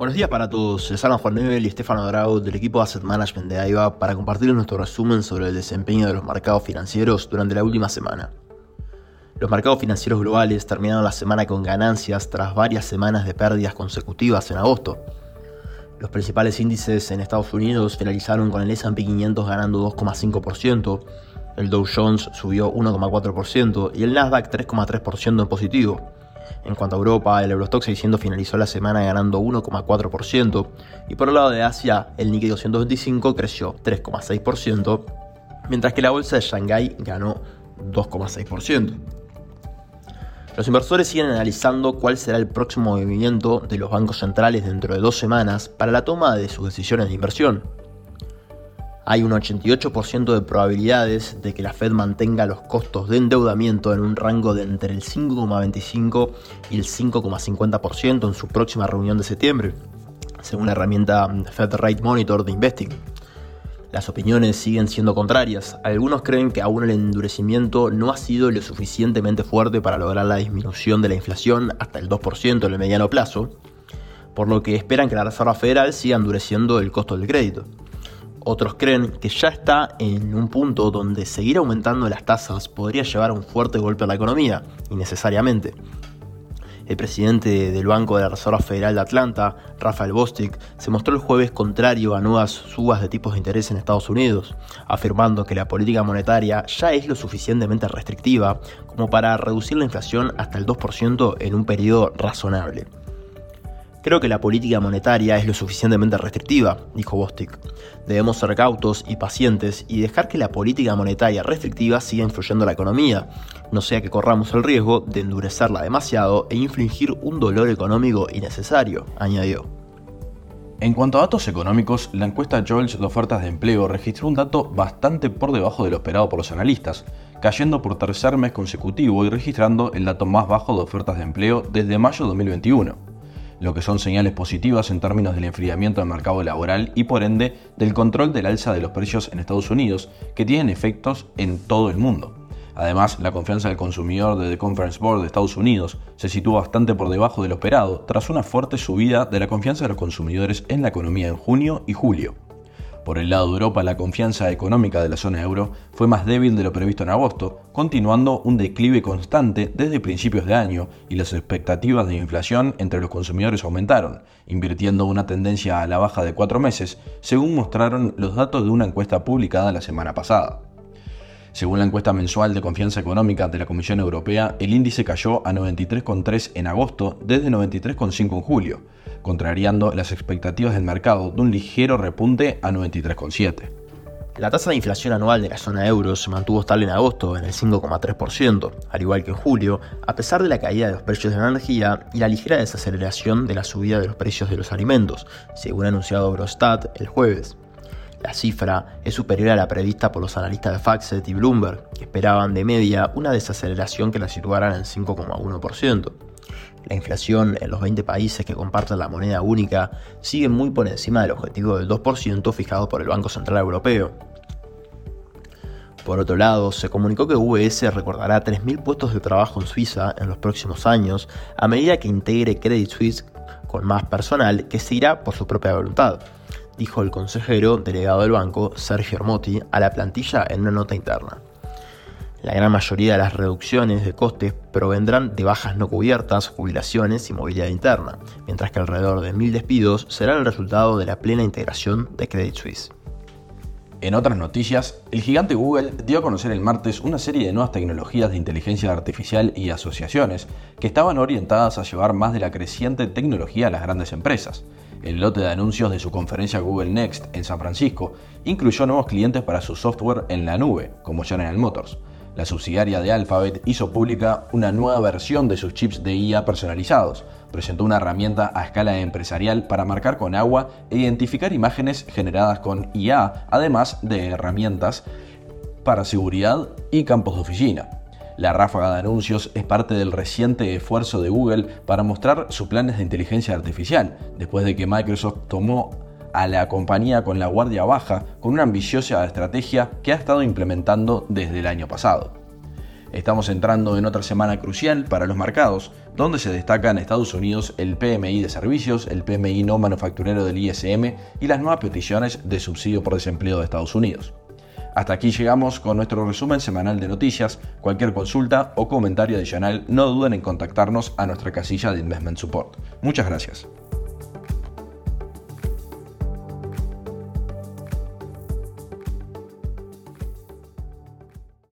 Buenos días para todos, les hablan Juan Nebel y Stefano Drau del equipo Asset Management de AIVA para compartir nuestro resumen sobre el desempeño de los mercados financieros durante la última semana. Los mercados financieros globales terminaron la semana con ganancias tras varias semanas de pérdidas consecutivas en agosto. Los principales índices en Estados Unidos finalizaron con el S&P 500 ganando 2,5%, el Dow Jones subió 1,4% y el Nasdaq 3,3% en positivo. En cuanto a Europa, el Eurostock 600 finalizó la semana ganando 1,4% y por el lado de Asia, el Nikkei 225 creció 3,6%, mientras que la bolsa de Shanghái ganó 2,6%. Los inversores siguen analizando cuál será el próximo movimiento de los bancos centrales dentro de dos semanas para la toma de sus decisiones de inversión hay un 88% de probabilidades de que la Fed mantenga los costos de endeudamiento en un rango de entre el 5,25 y el 5,50% en su próxima reunión de septiembre, según la herramienta Fed Rate Monitor de Investing. Las opiniones siguen siendo contrarias. Algunos creen que aún el endurecimiento no ha sido lo suficientemente fuerte para lograr la disminución de la inflación hasta el 2% en el mediano plazo, por lo que esperan que la Reserva Federal siga endureciendo el costo del crédito. Otros creen que ya está en un punto donde seguir aumentando las tasas podría llevar a un fuerte golpe a la economía, innecesariamente. El presidente del Banco de la Reserva Federal de Atlanta, Rafael Bostic, se mostró el jueves contrario a nuevas subas de tipos de interés en Estados Unidos, afirmando que la política monetaria ya es lo suficientemente restrictiva como para reducir la inflación hasta el 2% en un periodo razonable. Creo que la política monetaria es lo suficientemente restrictiva, dijo Bostic. Debemos ser cautos y pacientes y dejar que la política monetaria restrictiva siga influyendo en la economía, no sea que corramos el riesgo de endurecerla demasiado e infligir un dolor económico innecesario, añadió. En cuanto a datos económicos, la encuesta Jolts de ofertas de empleo registró un dato bastante por debajo de lo esperado por los analistas, cayendo por tercer mes consecutivo y registrando el dato más bajo de ofertas de empleo desde mayo de 2021 lo que son señales positivas en términos del enfriamiento del mercado laboral y por ende del control del alza de los precios en Estados Unidos, que tienen efectos en todo el mundo. Además, la confianza del consumidor de The Conference Board de Estados Unidos se sitúa bastante por debajo de lo esperado tras una fuerte subida de la confianza de los consumidores en la economía en junio y julio. Por el lado de Europa, la confianza económica de la zona euro fue más débil de lo previsto en agosto, continuando un declive constante desde principios de año y las expectativas de inflación entre los consumidores aumentaron, invirtiendo una tendencia a la baja de cuatro meses, según mostraron los datos de una encuesta publicada la semana pasada. Según la encuesta mensual de confianza económica de la Comisión Europea, el índice cayó a 93,3 en agosto desde 93,5 en julio, contrariando las expectativas del mercado de un ligero repunte a 93,7. La tasa de inflación anual de la zona euro se mantuvo estable en agosto en el 5,3%, al igual que en julio, a pesar de la caída de los precios de la energía y la ligera desaceleración de la subida de los precios de los alimentos, según anunciado Eurostat el jueves. La cifra es superior a la prevista por los analistas de Faxet y Bloomberg, que esperaban de media una desaceleración que la situaran en 5,1%. La inflación en los 20 países que comparten la moneda única sigue muy por encima del objetivo del 2% fijado por el Banco Central Europeo. Por otro lado, se comunicó que UBS recordará 3.000 puestos de trabajo en Suiza en los próximos años a medida que integre Credit Suisse con más personal que se irá por su propia voluntad, dijo el consejero delegado del banco, Sergio Ormotti, a la plantilla en una nota interna. La gran mayoría de las reducciones de costes provendrán de bajas no cubiertas, jubilaciones y movilidad interna, mientras que alrededor de mil despidos serán el resultado de la plena integración de Credit Suisse. En otras noticias, el gigante Google dio a conocer el martes una serie de nuevas tecnologías de inteligencia artificial y asociaciones que estaban orientadas a llevar más de la creciente tecnología a las grandes empresas. El lote de anuncios de su conferencia Google Next en San Francisco incluyó nuevos clientes para su software en la nube, como General Motors la subsidiaria de Alphabet hizo pública una nueva versión de sus chips de IA personalizados. Presentó una herramienta a escala empresarial para marcar con agua e identificar imágenes generadas con IA, además de herramientas para seguridad y campos de oficina. La ráfaga de anuncios es parte del reciente esfuerzo de Google para mostrar sus planes de inteligencia artificial, después de que Microsoft tomó a la compañía con la guardia baja con una ambiciosa estrategia que ha estado implementando desde el año pasado. Estamos entrando en otra semana crucial para los mercados, donde se destacan en Estados Unidos el PMI de servicios, el PMI no manufacturero del ISM y las nuevas peticiones de subsidio por desempleo de Estados Unidos. Hasta aquí llegamos con nuestro resumen semanal de noticias. Cualquier consulta o comentario adicional no duden en contactarnos a nuestra casilla de Investment Support. Muchas gracias.